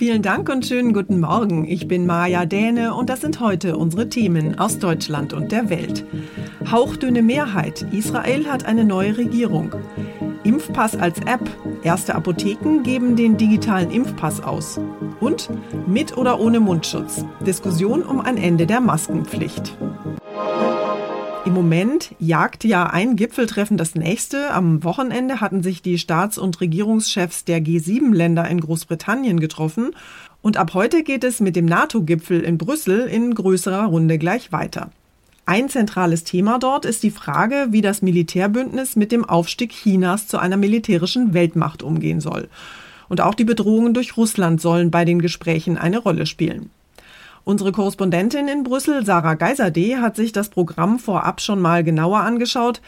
Vielen Dank und schönen guten Morgen. Ich bin Maja Däne und das sind heute unsere Themen aus Deutschland und der Welt. Hauchdünne Mehrheit. Israel hat eine neue Regierung. Impfpass als App. Erste Apotheken geben den digitalen Impfpass aus. Und mit oder ohne Mundschutz. Diskussion um ein Ende der Maskenpflicht. Im Moment jagt ja ein Gipfeltreffen das nächste. Am Wochenende hatten sich die Staats- und Regierungschefs der G7-Länder in Großbritannien getroffen. Und ab heute geht es mit dem NATO-Gipfel in Brüssel in größerer Runde gleich weiter. Ein zentrales Thema dort ist die Frage, wie das Militärbündnis mit dem Aufstieg Chinas zu einer militärischen Weltmacht umgehen soll. Und auch die Bedrohungen durch Russland sollen bei den Gesprächen eine Rolle spielen. Unsere Korrespondentin in Brüssel, Sarah Geiserde, hat sich das Programm vorab schon mal genauer angeschaut.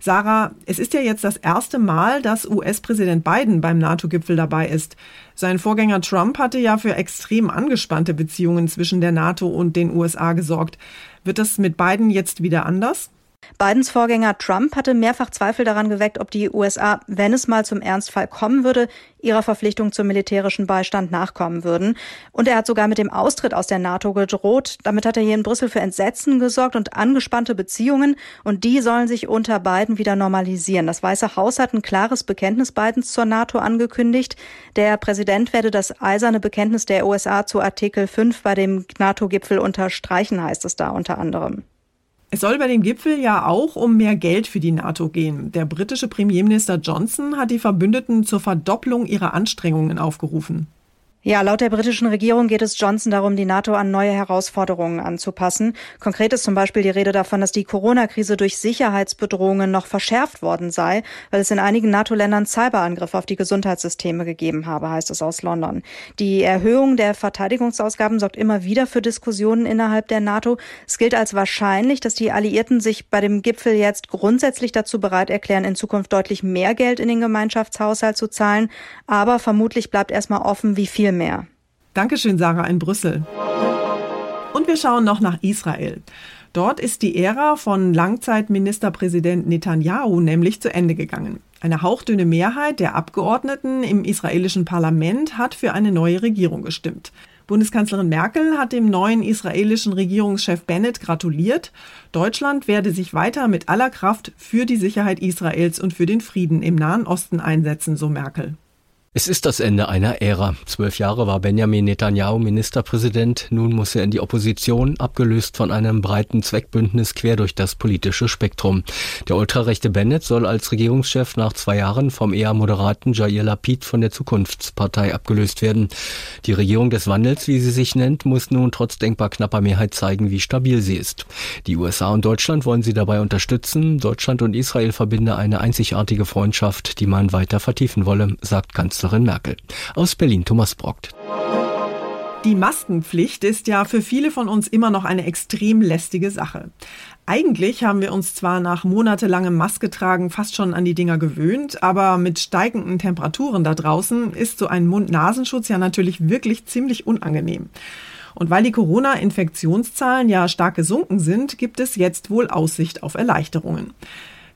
Sarah, es ist ja jetzt das erste Mal, dass US-Präsident Biden beim NATO-Gipfel dabei ist. Sein Vorgänger Trump hatte ja für extrem angespannte Beziehungen zwischen der NATO und den USA gesorgt. Wird das mit Biden jetzt wieder anders? Bidens Vorgänger Trump hatte mehrfach Zweifel daran geweckt, ob die USA, wenn es mal zum Ernstfall kommen würde, ihrer Verpflichtung zum militärischen Beistand nachkommen würden. Und er hat sogar mit dem Austritt aus der NATO gedroht. Damit hat er hier in Brüssel für Entsetzen gesorgt und angespannte Beziehungen. Und die sollen sich unter Biden wieder normalisieren. Das Weiße Haus hat ein klares Bekenntnis Bidens zur NATO angekündigt. Der Präsident werde das eiserne Bekenntnis der USA zu Artikel 5 bei dem NATO-Gipfel unterstreichen, heißt es da unter anderem. Es soll bei dem Gipfel ja auch um mehr Geld für die NATO gehen. Der britische Premierminister Johnson hat die Verbündeten zur Verdopplung ihrer Anstrengungen aufgerufen. Ja, laut der britischen Regierung geht es Johnson darum, die NATO an neue Herausforderungen anzupassen. Konkret ist zum Beispiel die Rede davon, dass die Corona-Krise durch Sicherheitsbedrohungen noch verschärft worden sei, weil es in einigen NATO-Ländern Cyberangriffe auf die Gesundheitssysteme gegeben habe, heißt es aus London. Die Erhöhung der Verteidigungsausgaben sorgt immer wieder für Diskussionen innerhalb der NATO. Es gilt als wahrscheinlich, dass die Alliierten sich bei dem Gipfel jetzt grundsätzlich dazu bereit erklären, in Zukunft deutlich mehr Geld in den Gemeinschaftshaushalt zu zahlen. Aber vermutlich bleibt erstmal offen, wie viel mehr. Dankeschön, Sarah in Brüssel. Und wir schauen noch nach Israel. Dort ist die Ära von Langzeitministerpräsident Netanyahu nämlich zu Ende gegangen. Eine hauchdünne Mehrheit der Abgeordneten im israelischen Parlament hat für eine neue Regierung gestimmt. Bundeskanzlerin Merkel hat dem neuen israelischen Regierungschef Bennett gratuliert. Deutschland werde sich weiter mit aller Kraft für die Sicherheit Israels und für den Frieden im Nahen Osten einsetzen, so Merkel. Es ist das Ende einer Ära. Zwölf Jahre war Benjamin Netanyahu Ministerpräsident. Nun muss er in die Opposition, abgelöst von einem breiten Zweckbündnis quer durch das politische Spektrum. Der ultrarechte Bennett soll als Regierungschef nach zwei Jahren vom eher moderaten Jair Lapid von der Zukunftspartei abgelöst werden. Die Regierung des Wandels, wie sie sich nennt, muss nun trotz denkbar knapper Mehrheit zeigen, wie stabil sie ist. Die USA und Deutschland wollen sie dabei unterstützen. Deutschland und Israel verbinde eine einzigartige Freundschaft, die man weiter vertiefen wolle, sagt Kanzler Kanzlerin Merkel. Aus Berlin Thomas Brockt. Die Maskenpflicht ist ja für viele von uns immer noch eine extrem lästige Sache. Eigentlich haben wir uns zwar nach monatelangem Masketragen fast schon an die Dinger gewöhnt, aber mit steigenden Temperaturen da draußen ist so ein Mund-Nasenschutz ja natürlich wirklich ziemlich unangenehm. Und weil die Corona-Infektionszahlen ja stark gesunken sind, gibt es jetzt wohl Aussicht auf Erleichterungen.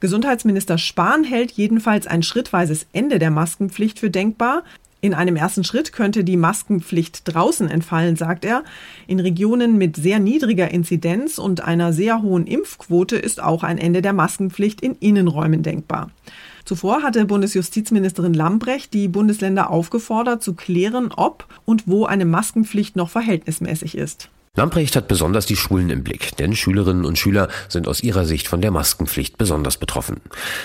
Gesundheitsminister Spahn hält jedenfalls ein schrittweises Ende der Maskenpflicht für denkbar. In einem ersten Schritt könnte die Maskenpflicht draußen entfallen, sagt er. In Regionen mit sehr niedriger Inzidenz und einer sehr hohen Impfquote ist auch ein Ende der Maskenpflicht in Innenräumen denkbar. Zuvor hatte Bundesjustizministerin Lambrecht die Bundesländer aufgefordert, zu klären, ob und wo eine Maskenpflicht noch verhältnismäßig ist. Lamprecht hat besonders die Schulen im Blick, denn Schülerinnen und Schüler sind aus ihrer Sicht von der Maskenpflicht besonders betroffen.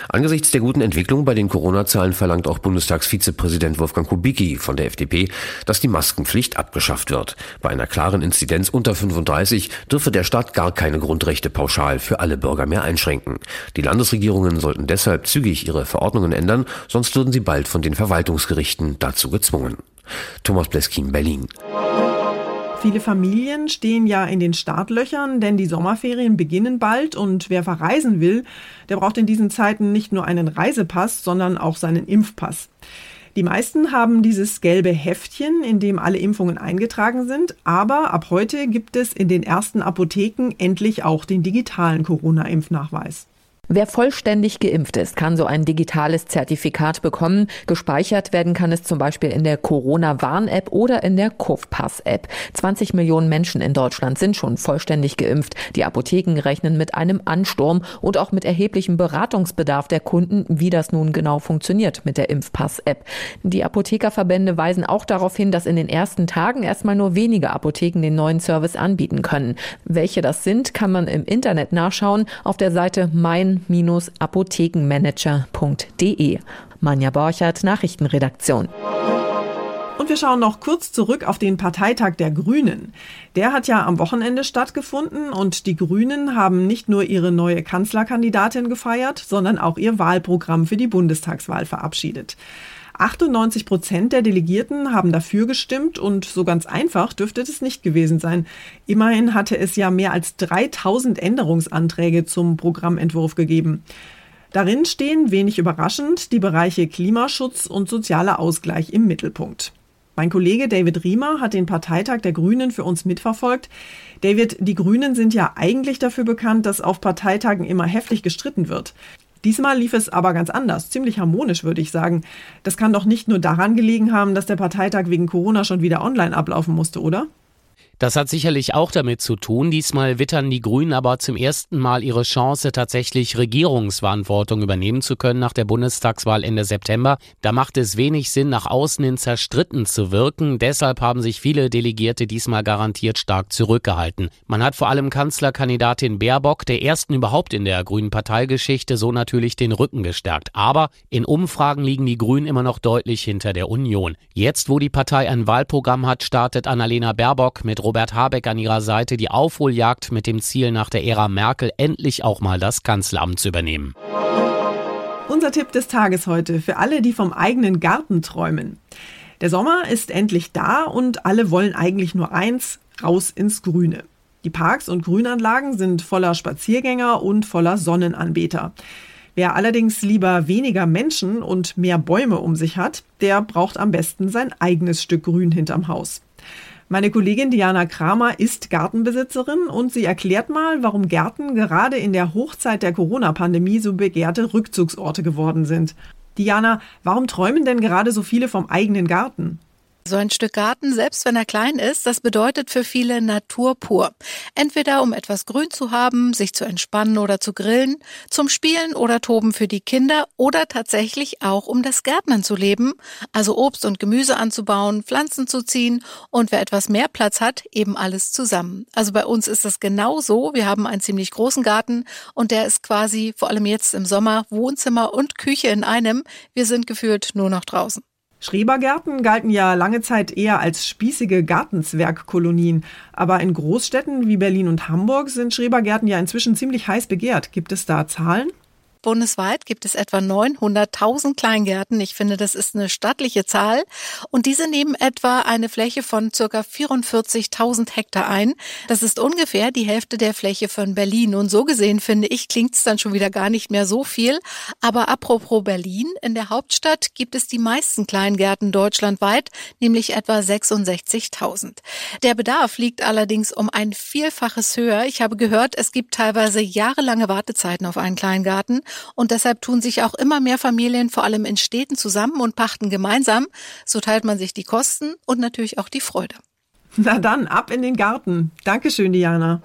Angesichts der guten Entwicklung bei den Corona-Zahlen verlangt auch Bundestagsvizepräsident Wolfgang Kubicki von der FDP, dass die Maskenpflicht abgeschafft wird. Bei einer klaren Inzidenz unter 35 dürfe der Staat gar keine Grundrechte pauschal für alle Bürger mehr einschränken. Die Landesregierungen sollten deshalb zügig ihre Verordnungen ändern, sonst würden sie bald von den Verwaltungsgerichten dazu gezwungen. Thomas Bleskin, Berlin. Viele Familien stehen ja in den Startlöchern, denn die Sommerferien beginnen bald und wer verreisen will, der braucht in diesen Zeiten nicht nur einen Reisepass, sondern auch seinen Impfpass. Die meisten haben dieses gelbe Heftchen, in dem alle Impfungen eingetragen sind, aber ab heute gibt es in den ersten Apotheken endlich auch den digitalen Corona-Impfnachweis. Wer vollständig geimpft ist, kann so ein digitales Zertifikat bekommen. Gespeichert werden kann es zum Beispiel in der Corona-Warn-App oder in der Kofpass-App. 20 Millionen Menschen in Deutschland sind schon vollständig geimpft. Die Apotheken rechnen mit einem Ansturm und auch mit erheblichem Beratungsbedarf der Kunden, wie das nun genau funktioniert mit der Impfpass-App. Die Apothekerverbände weisen auch darauf hin, dass in den ersten Tagen erstmal nur wenige Apotheken den neuen Service anbieten können. Welche das sind, kann man im Internet nachschauen auf der Seite mein apothekenmanager.de. Manja Borchert, Nachrichtenredaktion. Und wir schauen noch kurz zurück auf den Parteitag der Grünen. Der hat ja am Wochenende stattgefunden und die Grünen haben nicht nur ihre neue Kanzlerkandidatin gefeiert, sondern auch ihr Wahlprogramm für die Bundestagswahl verabschiedet. 98 Prozent der Delegierten haben dafür gestimmt und so ganz einfach dürfte es nicht gewesen sein. Immerhin hatte es ja mehr als 3000 Änderungsanträge zum Programmentwurf gegeben. Darin stehen, wenig überraschend, die Bereiche Klimaschutz und sozialer Ausgleich im Mittelpunkt. Mein Kollege David Riemer hat den Parteitag der Grünen für uns mitverfolgt. David, die Grünen sind ja eigentlich dafür bekannt, dass auf Parteitagen immer heftig gestritten wird. Diesmal lief es aber ganz anders, ziemlich harmonisch, würde ich sagen. Das kann doch nicht nur daran gelegen haben, dass der Parteitag wegen Corona schon wieder online ablaufen musste, oder? Das hat sicherlich auch damit zu tun. Diesmal wittern die Grünen aber zum ersten Mal ihre Chance, tatsächlich Regierungsverantwortung übernehmen zu können nach der Bundestagswahl Ende September. Da macht es wenig Sinn, nach außen hin zerstritten zu wirken. Deshalb haben sich viele Delegierte diesmal garantiert stark zurückgehalten. Man hat vor allem Kanzlerkandidatin Baerbock, der ersten überhaupt in der Grünen Parteigeschichte, so natürlich den Rücken gestärkt. Aber in Umfragen liegen die Grünen immer noch deutlich hinter der Union. Jetzt, wo die Partei ein Wahlprogramm hat, startet Annalena Baerbock mit Robert Habeck an ihrer Seite die Aufholjagd mit dem Ziel, nach der Ära Merkel endlich auch mal das Kanzleramt zu übernehmen. Unser Tipp des Tages heute für alle, die vom eigenen Garten träumen. Der Sommer ist endlich da und alle wollen eigentlich nur eins, raus ins Grüne. Die Parks und Grünanlagen sind voller Spaziergänger und voller Sonnenanbeter. Wer allerdings lieber weniger Menschen und mehr Bäume um sich hat, der braucht am besten sein eigenes Stück Grün hinterm Haus. Meine Kollegin Diana Kramer ist Gartenbesitzerin und sie erklärt mal, warum Gärten gerade in der Hochzeit der Corona-Pandemie so begehrte Rückzugsorte geworden sind. Diana, warum träumen denn gerade so viele vom eigenen Garten? So ein Stück Garten, selbst wenn er klein ist, das bedeutet für viele Natur pur. Entweder um etwas Grün zu haben, sich zu entspannen oder zu grillen, zum Spielen oder Toben für die Kinder oder tatsächlich auch um das Gärtnern zu leben, also Obst und Gemüse anzubauen, Pflanzen zu ziehen und wer etwas mehr Platz hat, eben alles zusammen. Also bei uns ist das genau so. Wir haben einen ziemlich großen Garten und der ist quasi, vor allem jetzt im Sommer, Wohnzimmer und Küche in einem. Wir sind gefühlt nur noch draußen. Schrebergärten galten ja lange Zeit eher als spießige Gartenzwergkolonien. Aber in Großstädten wie Berlin und Hamburg sind Schrebergärten ja inzwischen ziemlich heiß begehrt. Gibt es da Zahlen? Bundesweit gibt es etwa 900.000 Kleingärten. Ich finde, das ist eine stattliche Zahl. Und diese nehmen etwa eine Fläche von circa 44.000 Hektar ein. Das ist ungefähr die Hälfte der Fläche von Berlin. Und so gesehen, finde ich, klingt es dann schon wieder gar nicht mehr so viel. Aber apropos Berlin, in der Hauptstadt gibt es die meisten Kleingärten deutschlandweit, nämlich etwa 66.000. Der Bedarf liegt allerdings um ein Vielfaches höher. Ich habe gehört, es gibt teilweise jahrelange Wartezeiten auf einen Kleingarten. Und deshalb tun sich auch immer mehr Familien vor allem in Städten zusammen und pachten gemeinsam. So teilt man sich die Kosten und natürlich auch die Freude. Na dann, ab in den Garten. Dankeschön, Diana.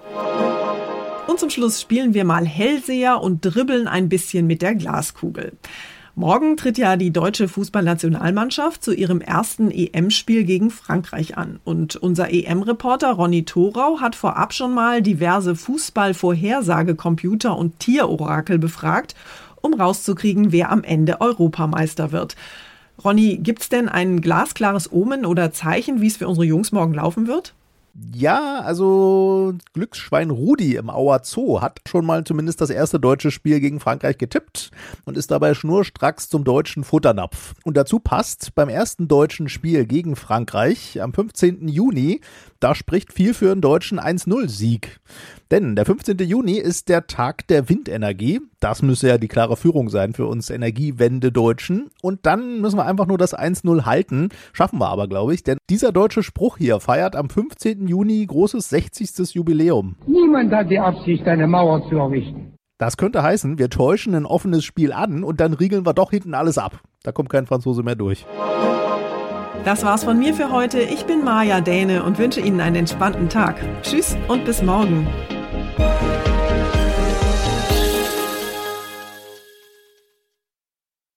Und zum Schluss spielen wir mal Hellseher und dribbeln ein bisschen mit der Glaskugel. Morgen tritt ja die deutsche Fußballnationalmannschaft zu ihrem ersten EM-Spiel gegen Frankreich an. Und unser EM-Reporter Ronny Thorau hat vorab schon mal diverse Fußball-Vorhersagecomputer und Tierorakel befragt, um rauszukriegen, wer am Ende Europameister wird. Ronny, gibt's denn ein glasklares Omen oder Zeichen, wie es für unsere Jungs morgen laufen wird? Ja, also Glücksschwein Rudi im Auer Zoo hat schon mal zumindest das erste deutsche Spiel gegen Frankreich getippt und ist dabei schnurstracks zum deutschen Futternapf. Und dazu passt beim ersten deutschen Spiel gegen Frankreich am 15. Juni, da spricht viel für einen deutschen 1-0-Sieg. Denn der 15. Juni ist der Tag der Windenergie. Das müsse ja die klare Führung sein für uns Energiewende-Deutschen. Und dann müssen wir einfach nur das 1-0 halten. Schaffen wir aber, glaube ich. Denn dieser deutsche Spruch hier feiert am 15. Juni großes 60. Jubiläum. Niemand hat die Absicht, eine Mauer zu errichten. Das könnte heißen, wir täuschen ein offenes Spiel an und dann riegeln wir doch hinten alles ab. Da kommt kein Franzose mehr durch. Das war's von mir für heute. Ich bin Maja Däne und wünsche Ihnen einen entspannten Tag. Tschüss und bis morgen.